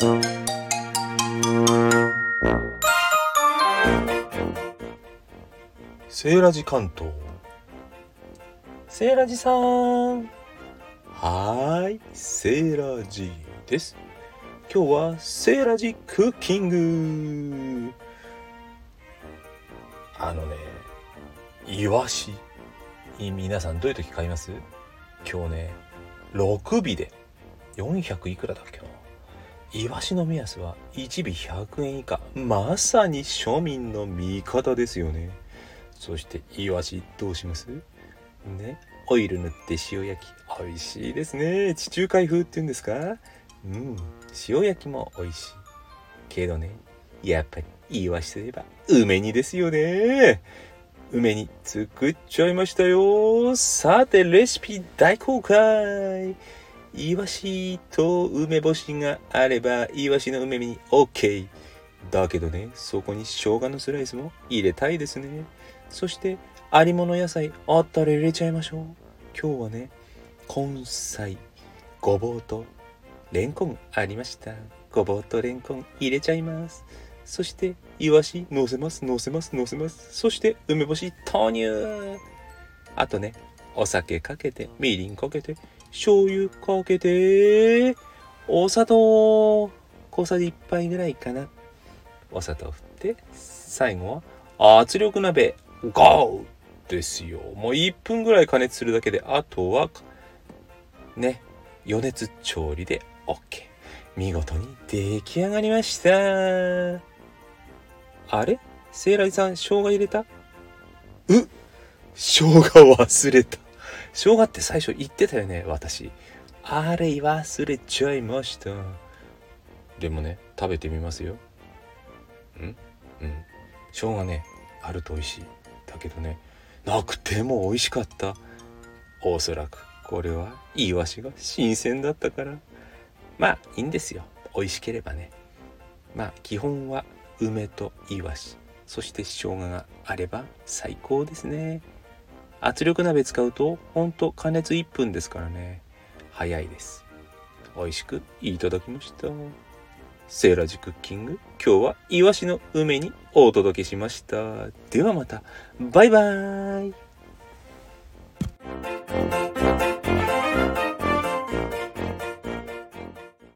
セーラジ関東。セーラジさん。はーいセーラジです。今日はセーラジクッキング。あのねイワシ。皆さんどういう時買います？今日ね6尾で。400いくらだっけな？イワシの目安は1尾100円以下。まさに庶民の味方ですよね。そしてイワシどうします？ね？オイル塗って塩焼き。美味しいですね。地中海風っていうんですか？うん。塩焼きも美味しい。けどねやっぱりイワシといえば梅煮ですよね。梅煮作っちゃいましたよ。さてレシピ大公開。イワシと梅干しがあればイワシの梅煮 OK だけどねそこに生姜のスライスも入れたいですねそして、ありもの野菜あったら入れちゃいましょう。今日はね、根菜、ごぼうとレンコンありました。ごぼうとレンコン入れちゃいます。そして、イワシ乗せます、乗せます、乗せます。そして、梅干し投入。あとね、お酒かけて、みりんかけて、醤油かけて、お砂糖、小さじ1杯ぐらいかな。お砂糖振って、最後は圧力鍋ゴーですよ。もう1分ぐらい加熱するだけで、あとは、ね、余熱調理で OK。見事に出来上がりました。あれ？セイライさん、生姜入れた？う生姜忘れた。生姜って最初言ってたよね、私。あれ忘れちゃいました。でもね、食べてみますよ。ん？うん。生姜ね、あると美味しい。だけどねなくても美味しかったおそらくこれはイワシが新鮮だったからまあいいんですよ美味しければねまあ基本は梅とイワシそして生姜があれば最高ですね圧力鍋使うとほんと加熱1分ですからね。早いです。美味しくいただきました。セーラジクッキング。今日はイワシの梅にお届けしました。ではまた。バイバーイ。